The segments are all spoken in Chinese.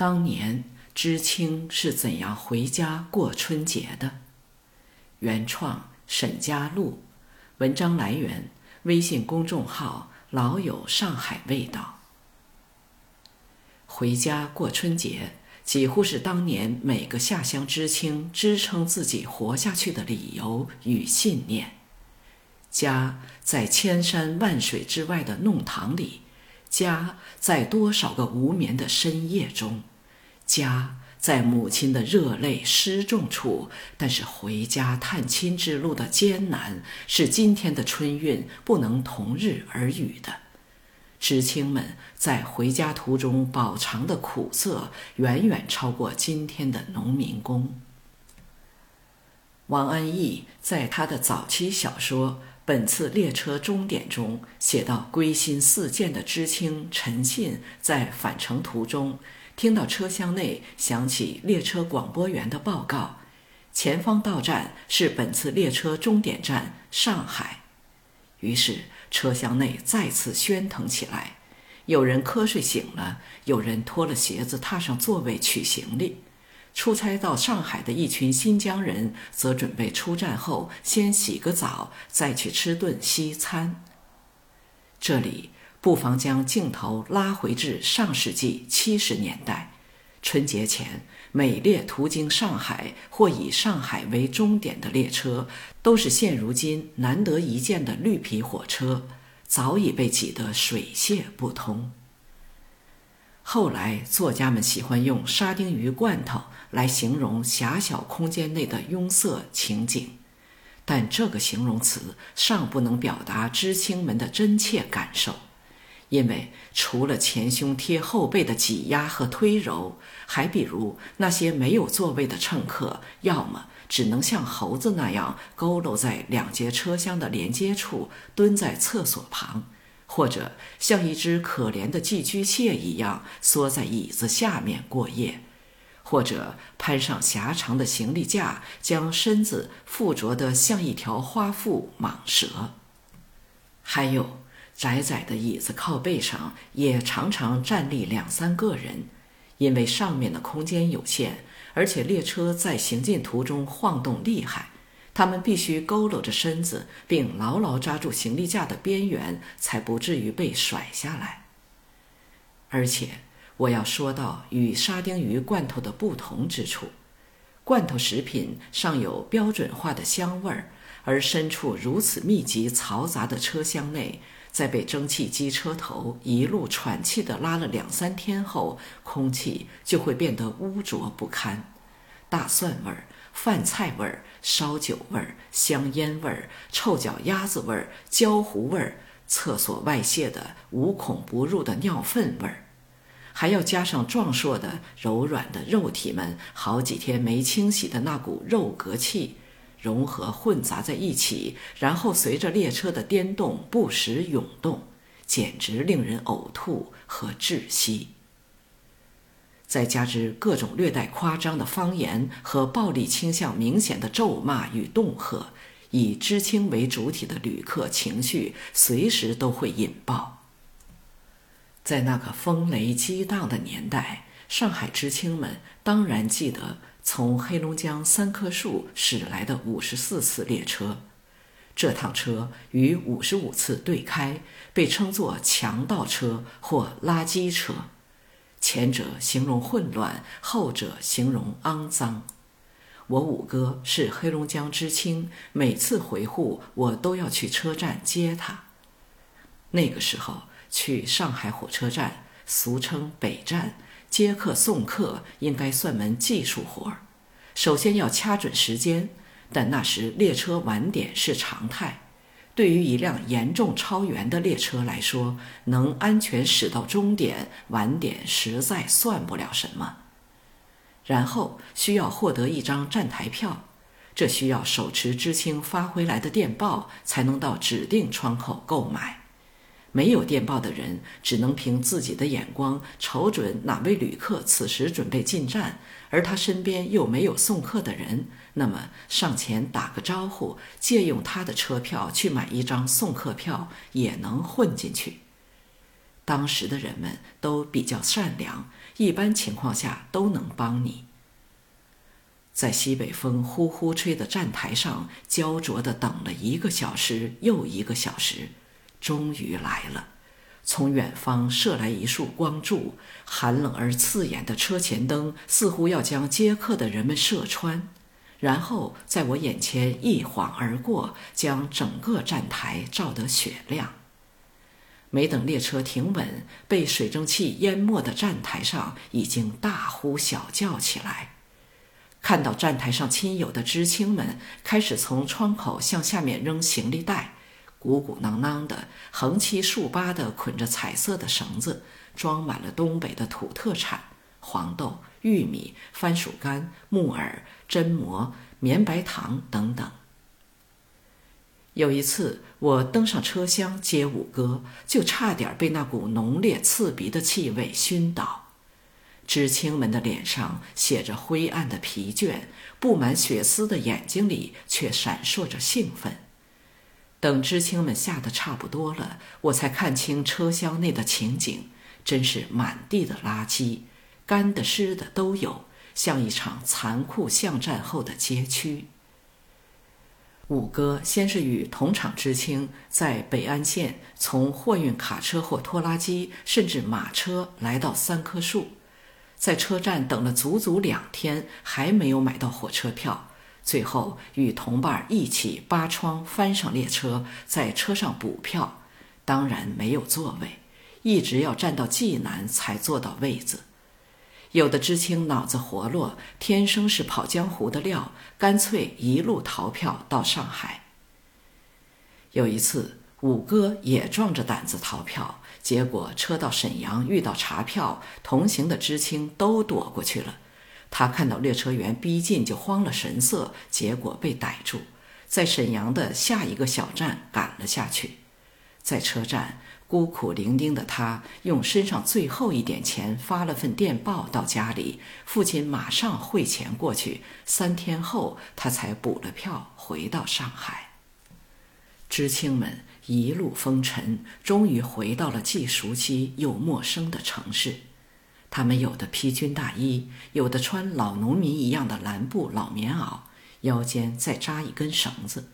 当年知青是怎样回家过春节的？原创沈佳璐，文章来源微信公众号“老友上海味道”。回家过春节几乎是当年每个下乡知青支撑自己活下去的理由与信念。家在千山万水之外的弄堂里。家在多少个无眠的深夜中，家在母亲的热泪失重处。但是回家探亲之路的艰难，是今天的春运不能同日而语的。知青们在回家途中饱尝的苦涩，远远超过今天的农民工。王安忆在他的早期小说。本次列车终点中写到，归心似箭的知青陈信在返程途中，听到车厢内响起列车广播员的报告：前方到站是本次列车终点站上海。于是车厢内再次喧腾起来，有人瞌睡醒了，有人脱了鞋子踏上座位取行李。出差到上海的一群新疆人，则准备出站后先洗个澡，再去吃顿西餐。这里不妨将镜头拉回至上世纪七十年代，春节前，每列途经上海或以上海为终点的列车，都是现如今难得一见的绿皮火车，早已被挤得水泄不通。后来，作家们喜欢用沙丁鱼罐头来形容狭小空间内的拥塞情景，但这个形容词尚不能表达知青们的真切感受，因为除了前胸贴后背的挤压和推揉，还比如那些没有座位的乘客，要么只能像猴子那样佝偻在两节车厢的连接处，蹲在厕所旁。或者像一只可怜的寄居蟹一样缩在椅子下面过夜，或者攀上狭长的行李架，将身子附着得像一条花腹蟒蛇。还有窄窄的椅子靠背上也常常站立两三个人，因为上面的空间有限，而且列车在行进途中晃动厉害。他们必须佝偻着身子，并牢牢抓住行李架的边缘，才不至于被甩下来。而且，我要说到与沙丁鱼罐头的不同之处：罐头食品尚有标准化的香味儿，而身处如此密集嘈杂的车厢内，在被蒸汽机车头一路喘气地拉了两三天后，空气就会变得污浊不堪，大蒜味儿。饭菜味儿、烧酒味儿、香烟味儿、臭脚丫子味儿、焦糊味儿，厕所外泄的无孔不入的尿粪味儿，还要加上壮硕的柔软的肉体们好几天没清洗的那股肉嗝气，融合混杂在一起，然后随着列车的颠动不时涌动，简直令人呕吐和窒息。再加之各种略带夸张的方言和暴力倾向明显的咒骂与恫吓，以知青为主体的旅客情绪随时都会引爆。在那个风雷激荡的年代，上海知青们当然记得从黑龙江三棵树驶来的五十四次列车，这趟车与五十五次对开，被称作强盗车或垃圾车。前者形容混乱，后者形容肮脏。我五哥是黑龙江知青，每次回沪，我都要去车站接他。那个时候去上海火车站，俗称北站，接客送客应该算门技术活儿。首先要掐准时间，但那时列车晚点是常态。对于一辆严重超员的列车来说，能安全驶到终点，晚点实在算不了什么。然后需要获得一张站台票，这需要手持知青发回来的电报才能到指定窗口购买。没有电报的人，只能凭自己的眼光瞅准哪位旅客此时准备进站，而他身边又没有送客的人。那么上前打个招呼，借用他的车票去买一张送客票，也能混进去。当时的人们都比较善良，一般情况下都能帮你。在西北风呼呼吹的站台上，焦灼地等了一个小时又一个小时，终于来了。从远方射来一束光柱，寒冷而刺眼的车前灯似乎要将接客的人们射穿，然后在我眼前一晃而过，将整个站台照得雪亮。没等列车停稳，被水蒸气淹没的站台上已经大呼小叫起来。看到站台上亲友的知青们开始从窗口向下面扔行李袋，鼓鼓囊囊的，横七竖八的捆着彩色的绳子，装满了东北的土特产：黄豆、玉米、番薯干、木耳、榛蘑、绵白糖等等。有一次，我登上车厢接五哥，就差点被那股浓烈刺鼻的气味熏倒。知青们的脸上写着灰暗的疲倦，布满血丝的眼睛里却闪烁着兴奋。等知青们下的差不多了，我才看清车厢内的情景，真是满地的垃圾，干的湿的都有，像一场残酷巷战后的街区。五哥先是与同厂知青在北安县从货运卡车或拖拉机，甚至马车来到三棵树。在车站等了足足两天，还没有买到火车票。最后与同伴一起扒窗翻上列车，在车上补票，当然没有座位，一直要站到济南才坐到位子。有的知青脑子活络，天生是跑江湖的料，干脆一路逃票到上海。有一次，五哥也壮着胆子逃票。结果车到沈阳遇到查票，同行的知青都躲过去了。他看到列车员逼近就慌了神色，结果被逮住，在沈阳的下一个小站赶了下去。在车站孤苦伶仃的他，用身上最后一点钱发了份电报到家里，父亲马上汇钱过去。三天后，他才补了票回到上海。知青们。一路风尘，终于回到了既熟悉又陌生的城市。他们有的披军大衣，有的穿老农民一样的蓝布老棉袄，腰间再扎一根绳子。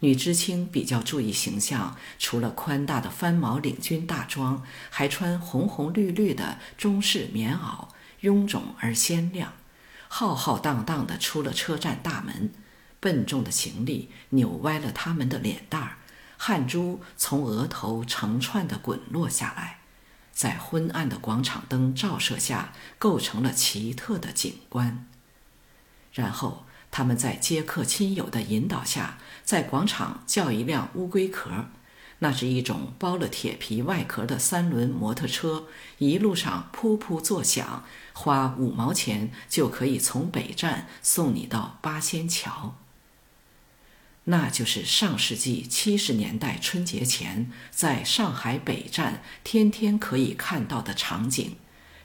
女知青比较注意形象，除了宽大的翻毛领军大装，还穿红红绿绿的中式棉袄，臃肿而鲜亮。浩浩荡荡地出了车站大门，笨重的行李扭歪了他们的脸蛋儿。汗珠从额头成串的滚落下来，在昏暗的广场灯照射下，构成了奇特的景观。然后他们在接客亲友的引导下，在广场叫一辆乌龟壳，那是一种包了铁皮外壳的三轮摩托车，一路上噗噗作响，花五毛钱就可以从北站送你到八仙桥。那就是上世纪七十年代春节前在上海北站天天可以看到的场景，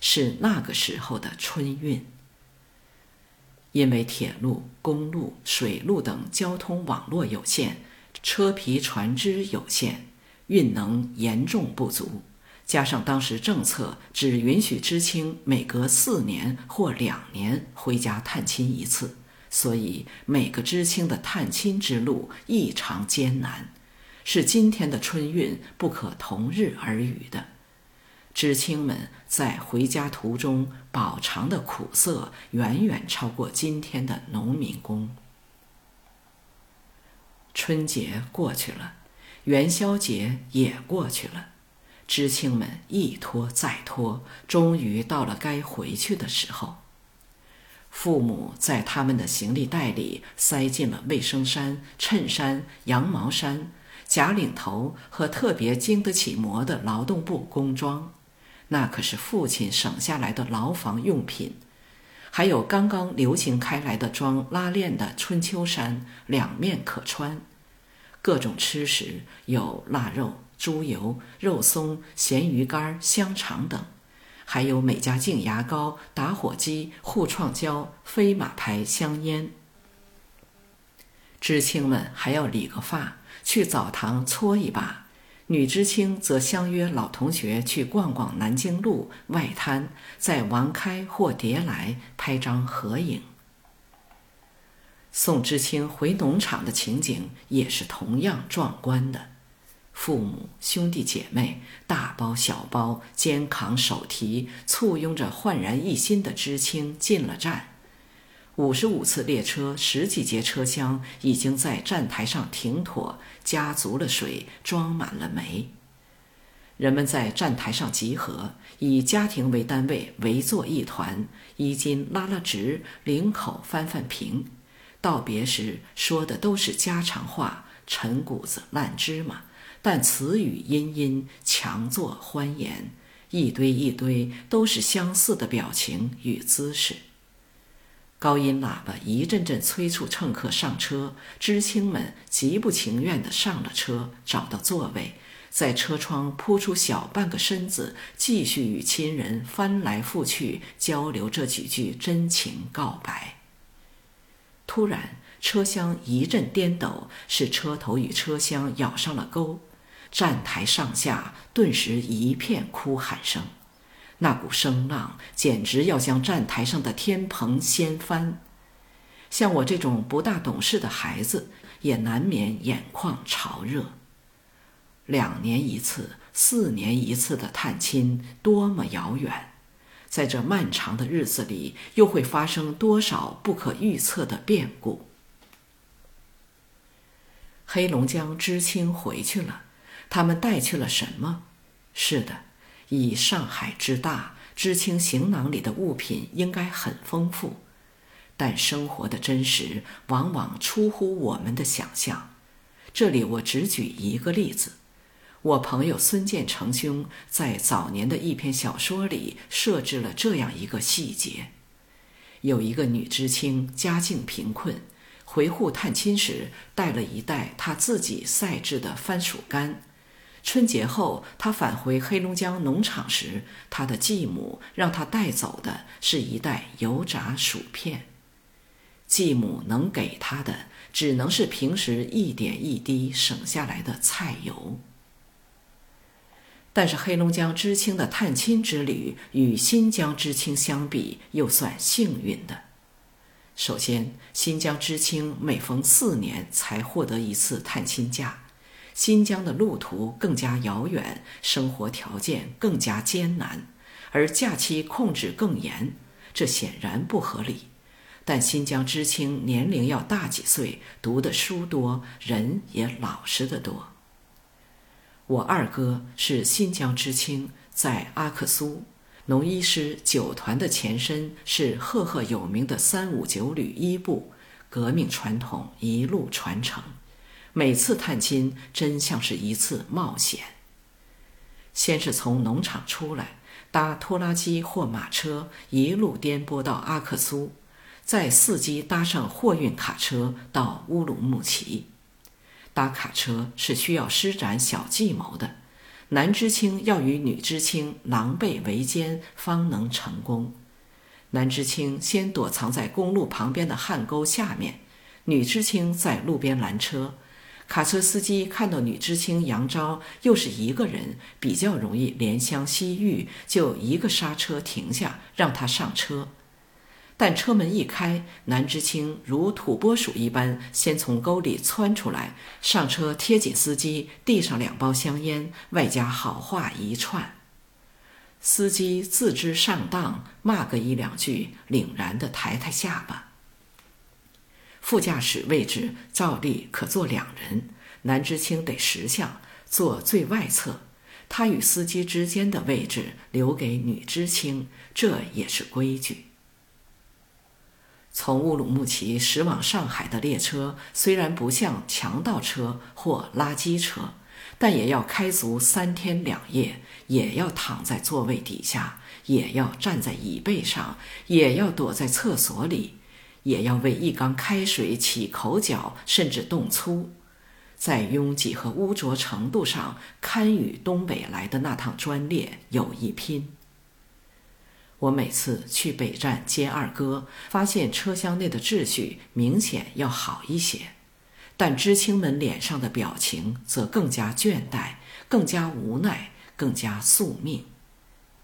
是那个时候的春运。因为铁路、公路、水路等交通网络有限，车皮船只有限，运能严重不足，加上当时政策只允许知青每隔四年或两年回家探亲一次。所以，每个知青的探亲之路异常艰难，是今天的春运不可同日而语的。知青们在回家途中饱尝的苦涩，远远超过今天的农民工。春节过去了，元宵节也过去了，知青们一拖再拖，终于到了该回去的时候。父母在他们的行李袋里塞进了卫生衫、衬衫、羊毛衫、假领头和特别经得起磨的劳动布工装，那可是父亲省下来的牢房用品。还有刚刚流行开来的装拉链的春秋衫，两面可穿。各种吃食有腊肉、猪油、肉松、咸鱼干、香肠等。还有美加净牙膏、打火机、护创胶、飞马牌香烟。知青们还要理个发，去澡堂搓一把。女知青则相约老同学去逛逛南京路外滩，在王开或蝶来拍张合影。送知青回农场的情景也是同样壮观的，父母、兄弟姐妹大包小包、肩扛手提，簇拥着焕然一新的知青进了站。五十五次列车，十几节车厢已经在站台上停妥，加足了水，装满了煤。人们在站台上集合，以家庭为单位围坐一团，衣襟拉拉直，领口翻翻平。道别时说的都是家常话，陈谷子烂芝麻，但词语殷殷，强作欢颜，一堆一堆都是相似的表情与姿势。高音喇叭一阵阵催促乘客上车，知青们极不情愿地上了车，找到座位，在车窗扑出小半个身子，继续与亲人翻来覆去交流这几句真情告白。突然，车厢一阵颠抖，使车头与车厢咬上了钩，站台上下顿时一片哭喊声。那股声浪简直要将站台上的天棚掀翻，像我这种不大懂事的孩子，也难免眼眶潮热。两年一次、四年一次的探亲，多么遥远！在这漫长的日子里，又会发生多少不可预测的变故？黑龙江知青回去了，他们带去了什么？是的。以上海之大，知青行囊里的物品应该很丰富，但生活的真实往往出乎我们的想象。这里我只举一个例子：我朋友孙建成兄在早年的一篇小说里设置了这样一个细节：有一个女知青家境贫困，回沪探亲时带了一袋她自己晒制的番薯干。春节后，他返回黑龙江农场时，他的继母让他带走的是一袋油炸薯片。继母能给他的，只能是平时一点一滴省下来的菜油。但是黑龙江知青的探亲之旅与新疆知青相比，又算幸运的。首先，新疆知青每逢四年才获得一次探亲假。新疆的路途更加遥远，生活条件更加艰难，而假期控制更严，这显然不合理。但新疆知青年龄要大几岁，读的书多，人也老实得多。我二哥是新疆知青，在阿克苏，农医师九团的前身是赫赫有名的三五九旅一部，革命传统一路传承。每次探亲真像是一次冒险。先是从农场出来，搭拖拉机或马车一路颠簸到阿克苏，再伺机搭上货运卡车到乌鲁木齐。搭卡车是需要施展小计谋的，男知青要与女知青狼狈为奸方能成功。男知青先躲藏在公路旁边的旱沟下面，女知青在路边拦车。卡车司机看到女知青杨昭又是一个人，比较容易怜香惜玉，就一个刹车停下，让她上车。但车门一开，男知青如土拨鼠一般，先从沟里窜出来，上车贴紧司机，递上两包香烟，外加好话一串。司机自知上当，骂个一两句，凛然地抬抬下巴。副驾驶位置照例可坐两人，男知青得识相，坐最外侧。他与司机之间的位置留给女知青，这也是规矩。从乌鲁木齐驶往上海的列车虽然不像强盗车或垃圾车，但也要开足三天两夜，也要躺在座位底下，也要站在椅背上，也要躲在厕所里。也要为一缸开水起口角，甚至动粗，在拥挤和污浊程度上，堪与东北来的那趟专列有一拼。我每次去北站接二哥，发现车厢内的秩序明显要好一些，但知青们脸上的表情则更加倦怠，更加无奈，更加宿命。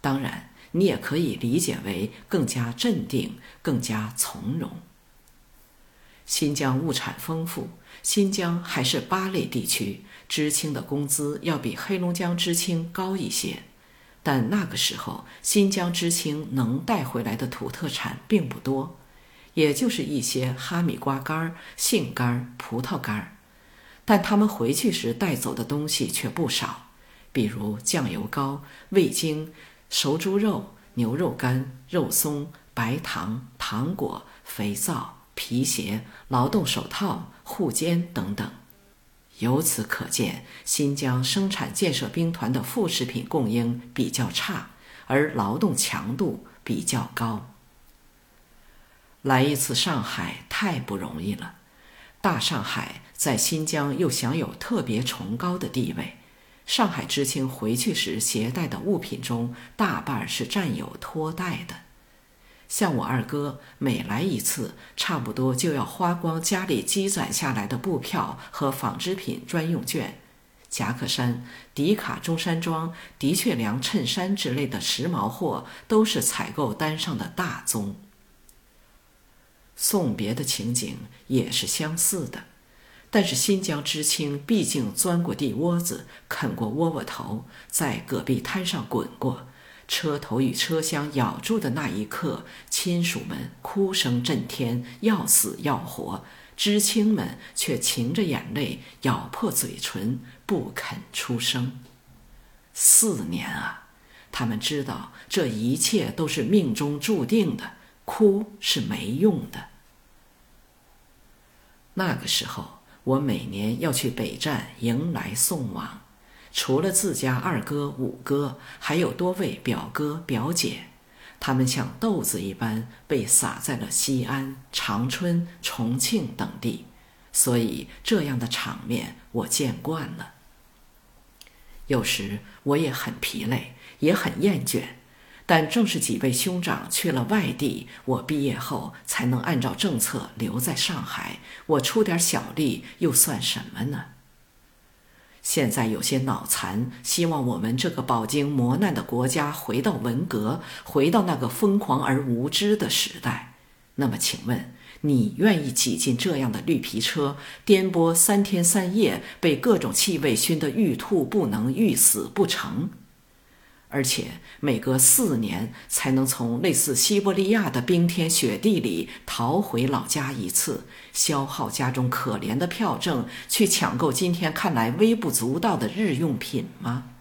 当然，你也可以理解为更加镇定，更加从容。新疆物产丰富，新疆还是八类地区，知青的工资要比黑龙江知青高一些。但那个时候，新疆知青能带回来的土特产并不多，也就是一些哈密瓜干、杏干、葡萄干。但他们回去时带走的东西却不少，比如酱油膏、味精、熟猪肉、牛肉干、肉松、白糖、糖果、肥皂、皮鞋、劳动手套、护肩等等。由此可见，新疆生产建设兵团的副食品供应比较差，而劳动强度比较高。来一次上海太不容易了，大上海在新疆又享有特别崇高的地位。上海知青回去时携带的物品中，大半是战友托带的。像我二哥每来一次，差不多就要花光家里积攒下来的布票和纺织品专用券。夹克衫、迪卡中山装、的确良衬衫之类的时髦货，都是采购单上的大宗。送别的情景也是相似的，但是新疆知青毕竟钻过地窝子，啃过窝窝头，在戈壁滩上滚过。车头与车厢咬住的那一刻，亲属们哭声震天，要死要活；知青们却噙着眼泪，咬破嘴唇，不肯出声。四年啊，他们知道这一切都是命中注定的，哭是没用的。那个时候，我每年要去北站迎来送往。除了自家二哥、五哥，还有多位表哥、表姐，他们像豆子一般被撒在了西安、长春、重庆等地，所以这样的场面我见惯了。有时我也很疲累，也很厌倦，但正是几位兄长去了外地，我毕业后才能按照政策留在上海。我出点小力又算什么呢？现在有些脑残，希望我们这个饱经磨难的国家回到文革，回到那个疯狂而无知的时代。那么，请问你愿意挤进这样的绿皮车，颠簸三天三夜，被各种气味熏得欲吐不能、欲死不成？而且每隔四年才能从类似西伯利亚的冰天雪地里逃回老家一次，消耗家中可怜的票证去抢购今天看来微不足道的日用品吗？